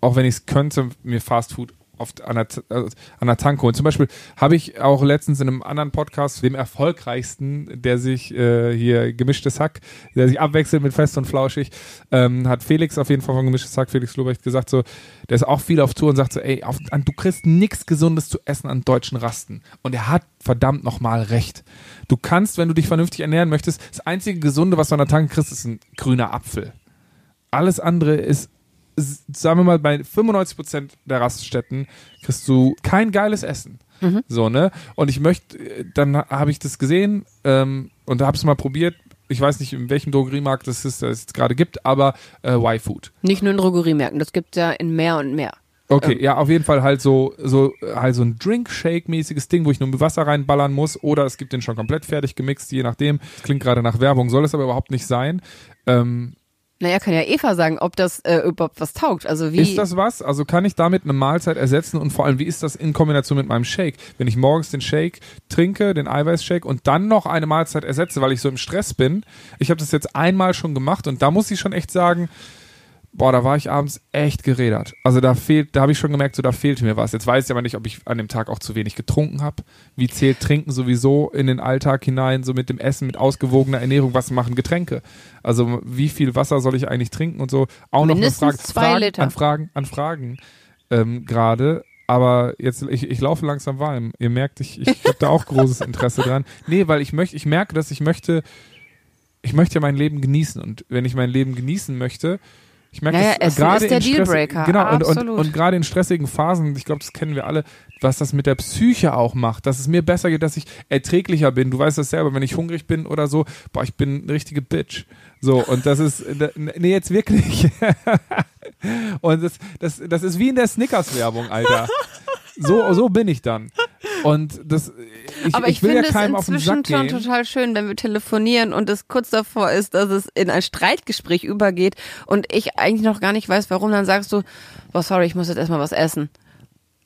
S1: auch wenn ich es könnte, mir Fast Food oft an der, äh, an der Tanke. Und zum Beispiel habe ich auch letztens in einem anderen Podcast, dem erfolgreichsten, der sich äh, hier gemischtes Hack, der sich abwechselt mit fest und flauschig, ähm, hat Felix auf jeden Fall von gemischtes Hack, Felix Lobrecht gesagt so, der ist auch viel auf Tour und sagt so, ey, auf, an, du kriegst nichts Gesundes zu essen an deutschen Rasten. Und er hat verdammt nochmal recht. Du kannst, wenn du dich vernünftig ernähren möchtest, das einzige Gesunde, was du an der Tanke kriegst, ist ein grüner Apfel. Alles andere ist sagen wir mal, bei 95 Prozent der Raststätten kriegst du kein geiles Essen. So, ne? Und ich möchte, dann habe ich das gesehen ähm, und habe es mal probiert. Ich weiß nicht, in welchem Drogeriemarkt das ist, das es jetzt gerade gibt, aber äh, Y-Food.
S2: Nicht nur in Drogeriemärkten, das gibt ja in mehr und mehr.
S1: Okay, ja, auf jeden Fall halt so, so, halt so ein Drink-Shake-mäßiges Ding, wo ich nur mit Wasser reinballern muss, oder es gibt den schon komplett fertig gemixt, je nachdem. Das klingt gerade nach Werbung, soll es aber überhaupt nicht sein. Ähm,
S2: Naja, kann ja Eva sagen, ob das äh, überhaupt was taugt. Also wie.
S1: Ist das was? Also kann ich damit eine Mahlzeit ersetzen und vor allem, wie ist das in Kombination mit meinem Shake? Wenn ich morgens den Shake trinke, den Eiweißshake und dann noch eine Mahlzeit ersetze, weil ich so im Stress bin. Ich habe das jetzt einmal schon gemacht und da muss ich schon echt sagen, boah, da war ich abends echt gerädert. Also da fehlt, da habe ich schon gemerkt, so da fehlte mir was. Jetzt weiß ich aber nicht, ob ich an dem Tag auch zu wenig getrunken habe. Wie zählt Trinken sowieso in den Alltag hinein, so mit dem Essen, mit ausgewogener Ernährung, was machen Getränke? Also wie viel Wasser soll ich eigentlich trinken und so? Auch noch
S2: Mindestens
S1: eine Frage.
S2: zwei
S1: Fragen,
S2: Liter.
S1: An Fragen, an Fragen ähm, gerade. Aber jetzt, ich, ich laufe langsam warm. Ihr merkt, ich, ich habe da auch großes Interesse dran. Nee, weil ich möchte, ich merke, dass ich möchte, ich möchte ja mein Leben genießen. Und wenn ich mein Leben genießen möchte, ich merke,
S2: Naja,
S1: äh, gerade
S2: ist der Dealbreaker,
S1: Genau, und, und, und gerade in stressigen Phasen, ich glaube, das kennen wir alle, was das mit der Psyche auch macht, dass es mir besser geht, dass ich erträglicher bin. Du weißt das selber, wenn ich hungrig bin oder so, boah, ich bin eine richtige Bitch. So, und das ist, [laughs] nee, jetzt wirklich. [laughs] und das, das, das ist wie in der Snickers-Werbung, Alter. So, so bin ich dann. Und das, ich,
S2: aber ich,
S1: will
S2: finde
S1: ja keinem
S2: es inzwischen schon total schön, wenn wir telefonieren und es kurz davor ist, dass es in ein Streitgespräch übergeht und ich eigentlich noch gar nicht weiß, warum, dann sagst du, boah, sorry, ich muss jetzt erstmal was essen.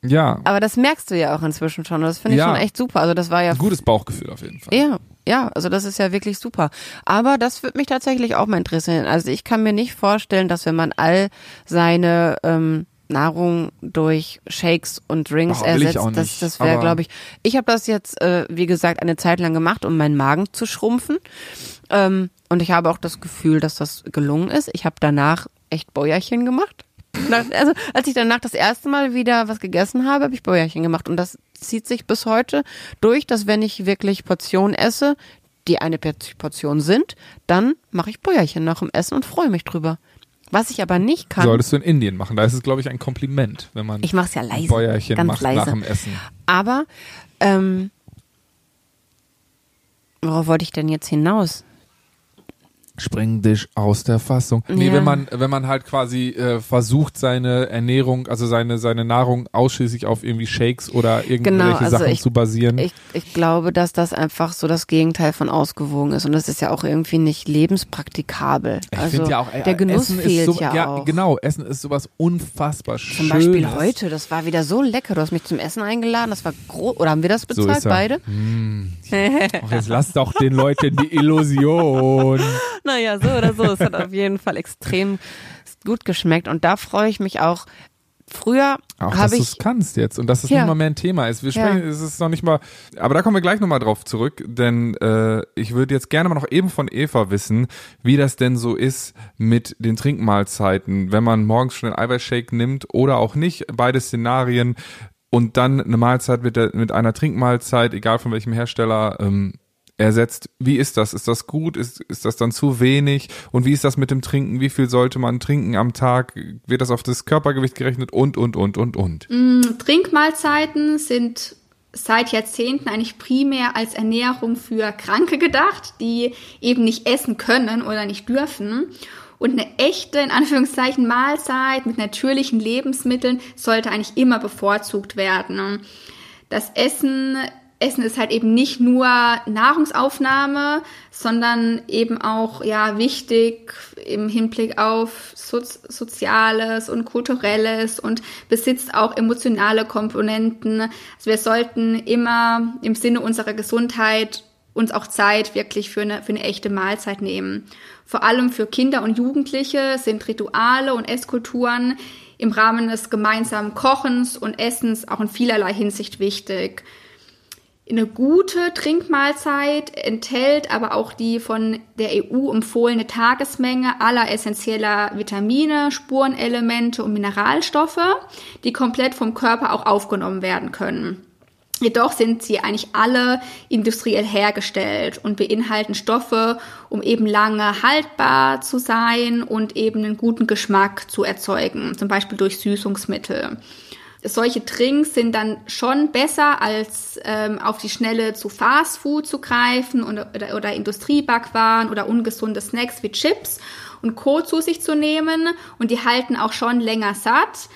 S1: Ja,
S2: Aber das merkst du ja auch inzwischen schon. und Das finde ich
S1: Ja.
S2: schon echt super. Also das war ja
S1: ein gutes Bauchgefühl auf jeden Fall.
S2: Ja, ja, also das ist ja wirklich super. Aber das würde mich tatsächlich auch mal interessieren. Also ich kann mir nicht vorstellen, dass wenn man all seine ähm, Nahrung durch Shakes und Drinks
S1: ich
S2: ersetzt,
S1: auch
S2: das,
S1: nicht,
S2: das wäre, glaube ich. Ich habe das jetzt, äh, wie gesagt, eine Zeit lang gemacht, um meinen Magen zu schrumpfen. Ähm, und ich habe auch das Gefühl, dass das gelungen ist. Ich habe danach echt Bäuerchen gemacht. Also als ich danach das erste Mal wieder was gegessen habe, habe ich Bäuerchen gemacht. Und das zieht sich bis heute durch, dass wenn ich wirklich Portionen esse, die eine Portion sind, dann mache ich Bäuerchen nach dem Essen und freue mich drüber. Was ich aber nicht kann,
S1: Solltest du in Indien machen. Da ist es, glaube ich, ein Kompliment, wenn man
S2: ich mache es ja leise,
S1: Bäuerchen
S2: ganz
S1: macht
S2: leise.
S1: nach dem Essen.
S2: Aber ähm, worauf wollte ich denn jetzt hinaus?
S1: Spring dich aus der Fassung. Nee,
S2: Ja.
S1: wenn man, wenn man halt quasi äh, versucht, seine Ernährung, also seine, seine Nahrung ausschließlich auf irgendwie Shakes oder irgendwelche
S2: Genau, also
S1: Sachen
S2: ich-
S1: zu basieren.
S2: Ich, ich glaube, dass das einfach so das Gegenteil von ausgewogen ist und das ist ja auch irgendwie nicht lebenspraktikabel.
S1: Ich
S2: also
S1: finde ja auch, ey,
S2: der Genuss
S1: Essen
S2: fehlt
S1: ist so,
S2: ja, auch.
S1: Genau, Essen ist sowas unfassbar
S2: Zum
S1: Schönes.
S2: Beispiel heute, das war wieder so lecker. Du hast mich zum Essen eingeladen, das war groß. Oder haben wir das
S1: So
S2: bezahlt,
S1: er.
S2: beide?
S1: Ach, jetzt lass doch den Leuten die Illusion. [laughs]
S2: Naja, so oder so. Es hat auf jeden Fall extrem gut geschmeckt. Und da freue ich mich auch. Früher
S1: Auch, dass
S2: habe
S1: du
S2: ich.
S1: es kannst jetzt und dass es
S2: Ja.
S1: nicht mal mehr ein Thema ist. Wir
S2: Ja.
S1: sprechen, es ist noch nicht mal, aber da kommen wir gleich nochmal drauf zurück, denn äh, ich würde jetzt gerne mal noch eben von Eva wissen, wie das denn so ist mit den Trinkmahlzeiten, wenn man morgens schon den Eiweißshake nimmt oder auch nicht, beide Szenarien und dann eine Mahlzeit mit, der, mit einer Trinkmahlzeit, egal von welchem Hersteller, ähm, ersetzt. Wie ist das? Ist das gut? Ist, ist das dann zu wenig? Und wie ist das mit dem Trinken? Wie viel sollte man trinken am Tag? Wird das auf das Körpergewicht gerechnet? Und, und, und, und, und.
S5: Trinkmahlzeiten sind seit Jahrzehnten eigentlich primär als Ernährung für Kranke gedacht, die eben nicht essen können oder nicht dürfen. Und eine echte, in Anführungszeichen, Mahlzeit mit natürlichen Lebensmitteln sollte eigentlich immer bevorzugt werden. Das Essen, Essen ist halt eben nicht nur Nahrungsaufnahme, sondern eben auch, ja, wichtig im Hinblick auf Soz Soziales und Kulturelles und besitzt auch emotionale Komponenten. Also wir sollten immer im Sinne unserer Gesundheit uns auch Zeit wirklich für eine, für eine echte Mahlzeit nehmen. Vor allem für Kinder und Jugendliche sind Rituale und Esskulturen im Rahmen des gemeinsamen Kochens und Essens auch in vielerlei Hinsicht wichtig. Eine gute Trinkmahlzeit enthält aber auch die von der EU empfohlene Tagesmenge aller essentieller Vitamine, Spurenelemente und Mineralstoffe, die komplett vom Körper auch aufgenommen werden können. Jedoch sind sie eigentlich alle industriell hergestellt und beinhalten Stoffe, um eben lange haltbar zu sein und eben einen guten Geschmack zu erzeugen, zum Beispiel durch Süßungsmittel solche Drinks sind dann schon besser, als ähm, auf die Schnelle zu Fastfood zu greifen oder, oder, oder Industriebackwaren oder ungesunde Snacks wie Chips und Co. zu sich zu nehmen. Und die halten auch schon länger satt.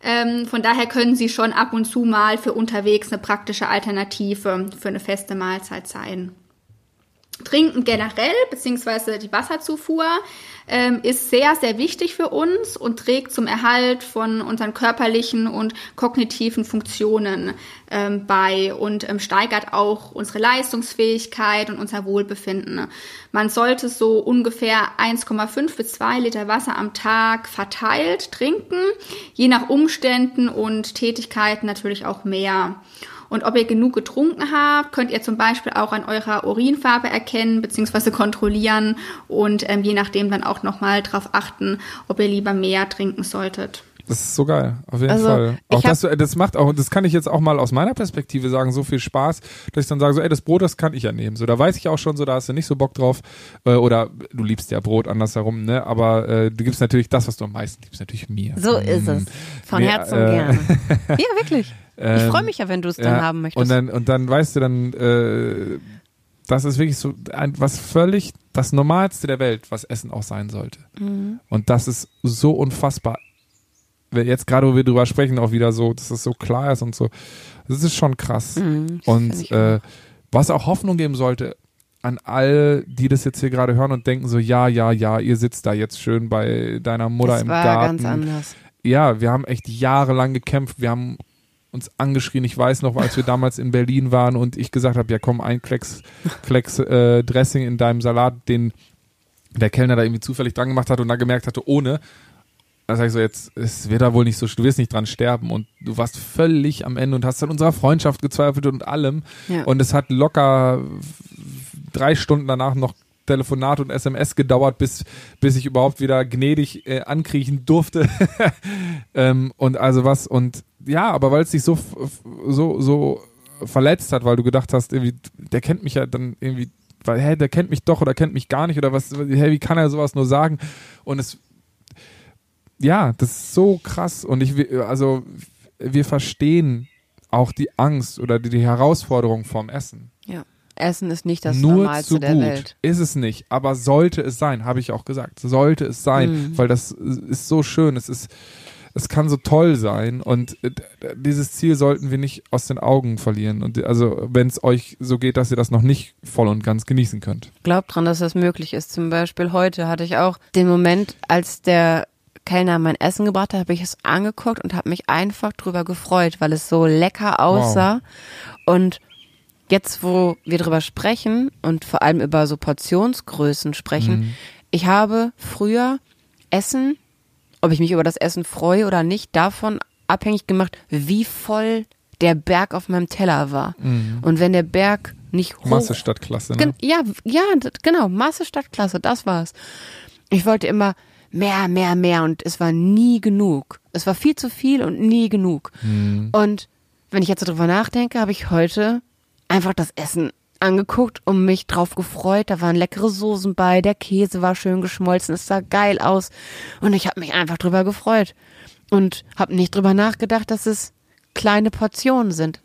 S5: Ähm, von daher können sie schon ab und zu mal für unterwegs eine praktische Alternative für eine feste Mahlzeit sein. Trinken generell, beziehungsweise die Wasserzufuhr, ähm, ist sehr, sehr wichtig für uns und trägt zum Erhalt von unseren körperlichen und kognitiven Funktionen ähm, bei und ähm, steigert auch unsere Leistungsfähigkeit und unser Wohlbefinden. Man sollte so ungefähr 1,5 bis 2 Liter Wasser am Tag verteilt trinken, je nach Umständen und Tätigkeiten natürlich auch mehr. Und ob ihr genug getrunken habt, könnt ihr zum Beispiel auch an eurer Urinfarbe erkennen bzw. kontrollieren und ähm, je nachdem dann auch nochmal darauf achten, ob ihr lieber mehr trinken solltet.
S1: Das ist so geil, auf jeden
S2: Also,
S1: Fall. Auch das, das macht auch, das kann ich jetzt auch mal aus meiner Perspektive sagen, so viel Spaß, dass ich dann sage, so, ey, das Brot, das kann ich ja nehmen. So, da weiß ich auch schon, so, da hast du nicht so Bock drauf. Äh, oder du liebst ja Brot andersherum, ne? Aber äh, du gibst natürlich das, was du am meisten liebst, natürlich mir.
S2: So ist
S1: Mm.
S2: es. Von
S1: Nee,
S2: Herzen
S1: äh,
S2: gerne. [laughs] Ja, wirklich. Ich
S1: Ähm,
S2: freue mich ja, wenn du es dann
S1: ja,
S2: haben möchtest.
S1: Und dann, und dann weißt du dann, äh, das ist wirklich so ein, was völlig das Normalste der Welt, was Essen auch sein sollte.
S2: Mhm.
S1: Und das ist so unfassbar. Jetzt gerade, wo wir drüber sprechen, auch wieder so, dass es so klar ist und so. Das ist schon krass.
S2: Mhm, das
S1: und äh, was auch Hoffnung geben sollte an all, die das jetzt hier gerade hören und denken so, ja, ja, ja, ihr sitzt da jetzt schön bei deiner Mutter
S2: das
S1: im
S2: war
S1: Garten
S2: ganz anders.
S1: ja, wir haben echt jahrelang gekämpft. Wir haben uns angeschrien. Ich weiß noch, als wir damals in Berlin waren und ich gesagt habe, ja komm, ein Klecks, [laughs] Klecks äh, Dressing in deinem Salat, den der Kellner da irgendwie zufällig dran gemacht hat und dann gemerkt hatte, ohne. Da sag ich so, jetzt, es wird da wohl nicht so, du wirst nicht dran sterben. Und du warst völlig am Ende und hast an unserer Freundschaft gezweifelt und allem.
S2: Ja.
S1: Und es hat locker drei Stunden danach noch Telefonat und SMS gedauert, bis, bis ich überhaupt wieder gnädig äh, ankriechen durfte. [laughs] ähm, und also was, und ja, aber weil es dich so, so, so verletzt hat, weil du gedacht hast, irgendwie, der kennt mich ja dann irgendwie, weil, hä, der kennt mich doch oder kennt mich gar nicht oder was, hä, wie kann er sowas nur sagen? Und es, ja, das ist so krass und ich, also, wir verstehen auch die Angst oder die, die Herausforderung vom Essen
S2: Ja. Essen ist nicht das
S1: nur
S2: Normalste
S1: zu
S2: der
S1: gut.
S2: Welt.
S1: Ist es nicht, aber sollte es sein, habe ich auch gesagt. Sollte es sein,
S2: Mhm.
S1: weil das ist so schön, es ist es kann so toll sein und äh, dieses Ziel sollten wir nicht aus den Augen verlieren und also wenn es euch so geht, dass ihr das noch nicht voll und ganz genießen könnt.
S2: Glaubt dran, dass das möglich ist. Zum Beispiel heute hatte ich auch den Moment, als der Kellner mein Essen gebracht hat, habe ich es angeguckt und habe mich einfach drüber gefreut, weil es so lecker aussah. Und jetzt, wo wir drüber sprechen und vor allem über so Portionsgrößen sprechen, ich habe früher Essen, ob ich mich über das Essen freue oder nicht, davon abhängig gemacht, wie voll der Berg auf meinem Teller war. Und wenn der Berg nicht hoch
S1: Masse statt Klasse, ne?
S2: Ja, ja, genau, Masse statt Klasse, das war's. Ich wollte immer mehr, mehr, mehr und es war nie genug. Es war viel zu viel und nie genug. Und wenn ich jetzt so drüber nachdenke, habe ich heute einfach das Essen angeguckt und mich drauf gefreut. Da waren leckere Soßen bei, der Käse war schön geschmolzen, es sah geil aus und ich habe mich einfach drüber gefreut und habe nicht drüber nachgedacht, dass es kleine Portionen sind.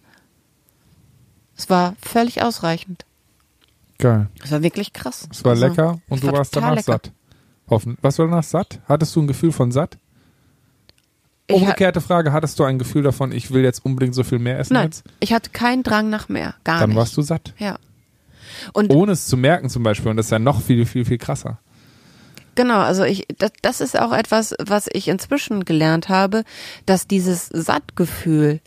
S2: Es war völlig ausreichend.
S1: Geil.
S2: Es war wirklich krass.
S1: Es war
S2: Also,
S1: lecker und du
S2: war
S1: warst danach
S2: lecker.
S1: satt. Hoffen. Was war danach satt? Hattest du ein Gefühl von satt? Umgekehrte Frage, hattest du ein Gefühl davon, ich will jetzt unbedingt so viel mehr essen
S2: Nein,
S1: jetzt?
S2: ich hatte keinen Drang nach mehr. Gar
S1: Dann
S2: nicht.
S1: warst du satt.
S2: Ja. Und
S1: Ohne es zu merken zum Beispiel. Und das ist ja noch viel, viel, viel krasser.
S2: genau, also ich, das, das ist auch etwas, was ich inzwischen gelernt habe, dass dieses Sattgefühl,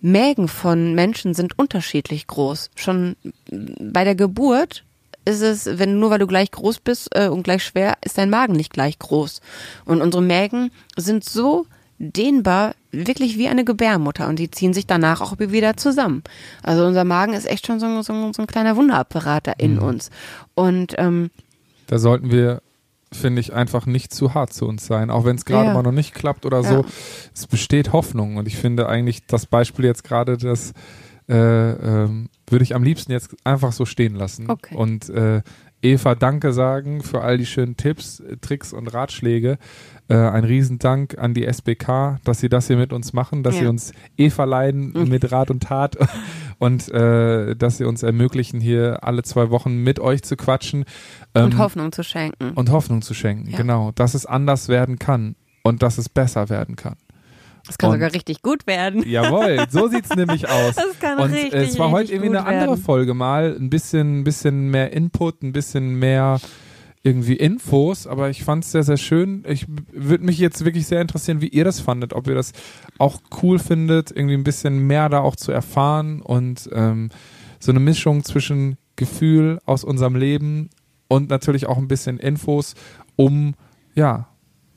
S2: Mägen von Menschen sind unterschiedlich groß. Schon bei der Geburt ist es, wenn nur weil du gleich groß bist äh, und gleich schwer, ist dein Magen nicht gleich groß. Und unsere Mägen sind so dehnbar, wirklich wie eine Gebärmutter und die ziehen sich danach auch wieder zusammen. Also unser Magen ist echt schon so, so, so ein kleiner Wunderapparat da in uns. Und ähm,
S1: Da sollten wir, finde ich, einfach nicht zu hart zu uns sein, auch wenn es gerade
S2: Ja.
S1: mal noch nicht klappt oder so.
S2: Ja.
S1: Es besteht Hoffnung und ich finde eigentlich das Beispiel jetzt gerade, das äh, ähm, würde ich am liebsten jetzt einfach so stehen lassen.
S2: Okay.
S1: Und äh, Eva Danke sagen für all die schönen Tipps, Tricks und Ratschläge. Äh, ein Riesendank an die SBK, dass sie das hier mit uns machen, dass
S2: Ja.
S1: sie uns Eva leiden mit Rat und Tat [laughs] und äh, dass sie uns ermöglichen, hier alle zwei Wochen mit euch zu quatschen.
S2: und
S1: Ähm,
S2: Hoffnung zu schenken.
S1: und Hoffnung zu schenken,
S2: Ja.
S1: genau. Dass es anders werden kann und dass es besser werden kann.
S2: Das kann
S1: und-
S2: sogar richtig gut werden.
S1: Jawohl, [laughs] so sieht's nämlich aus.
S2: Das kann
S1: und
S2: richtig,
S1: es war heute irgendwie eine andere
S2: werden.
S1: Folge mal, ein bisschen, ein bisschen mehr Input, ein bisschen mehr irgendwie Infos, aber ich fand's sehr, sehr schön. Ich würde mich jetzt wirklich sehr interessieren, wie ihr das fandet, ob ihr das auch cool findet, irgendwie ein bisschen mehr da auch zu erfahren und ähm, so eine Mischung zwischen Gefühl aus unserem Leben und natürlich auch ein bisschen Infos, um ja,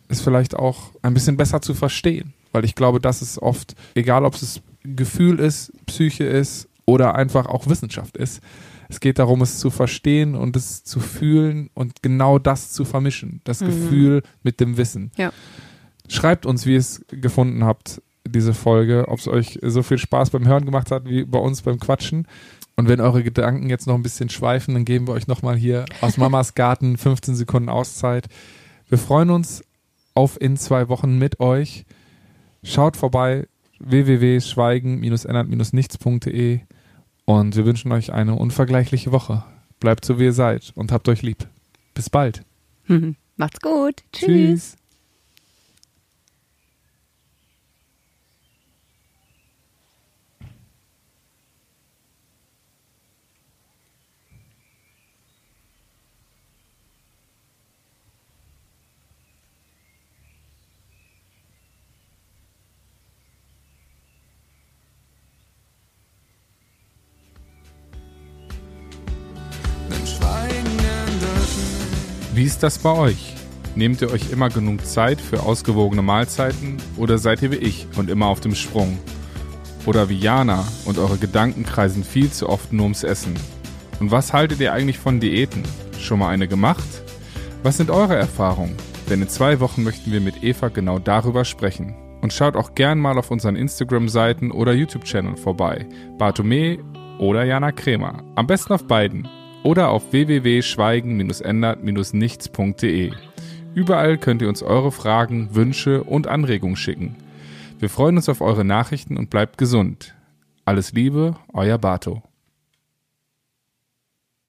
S1: es vielleicht auch ein bisschen besser zu verstehen. Weil ich glaube, das ist oft, egal ob es Gefühl ist, Psyche ist oder einfach auch Wissenschaft ist, es geht darum, es zu verstehen und es zu fühlen und genau das zu vermischen. Das Gefühl mit dem Wissen.
S2: Ja.
S1: Schreibt uns, wie ihr es gefunden habt, diese Folge, ob es euch so viel Spaß beim Hören gemacht hat wie bei uns beim Quatschen. Und wenn eure Gedanken jetzt noch ein bisschen schweifen, dann geben wir euch nochmal hier aus Mamas [laughs] Garten 15 Sekunden Auszeit. Wir freuen uns auf in zwei Wochen mit euch. Schaut vorbei www.schweigen-ändert-nichts.de und wir wünschen euch eine unvergleichliche Woche. Bleibt so wie ihr seid und habt euch lieb. Bis bald. [laughs]
S2: Macht's gut. Tschüss.
S3: Denn
S1: Wie ist das bei euch? Nehmt ihr euch immer genug Zeit für ausgewogene Mahlzeiten oder seid ihr wie ich und immer auf dem Sprung? Oder wie Jana und eure Gedanken kreisen viel zu oft nur ums Essen? Und was haltet ihr eigentlich von Diäten? Schon mal eine gemacht? Was sind eure Erfahrungen? Denn in zwei Wochen möchten wir mit Eva genau darüber sprechen. Und schaut auch gern mal auf unseren Instagram-Seiten oder YouTube-Channel vorbei. Bartome oder Jana Kremer. Am besten auf beiden. Oder auf www.schweigen-ändert-nichts.de. Überall könnt ihr uns eure Fragen, Wünsche und Anregungen schicken. Wir freuen uns auf eure Nachrichten und bleibt gesund. Alles Liebe, euer Bato.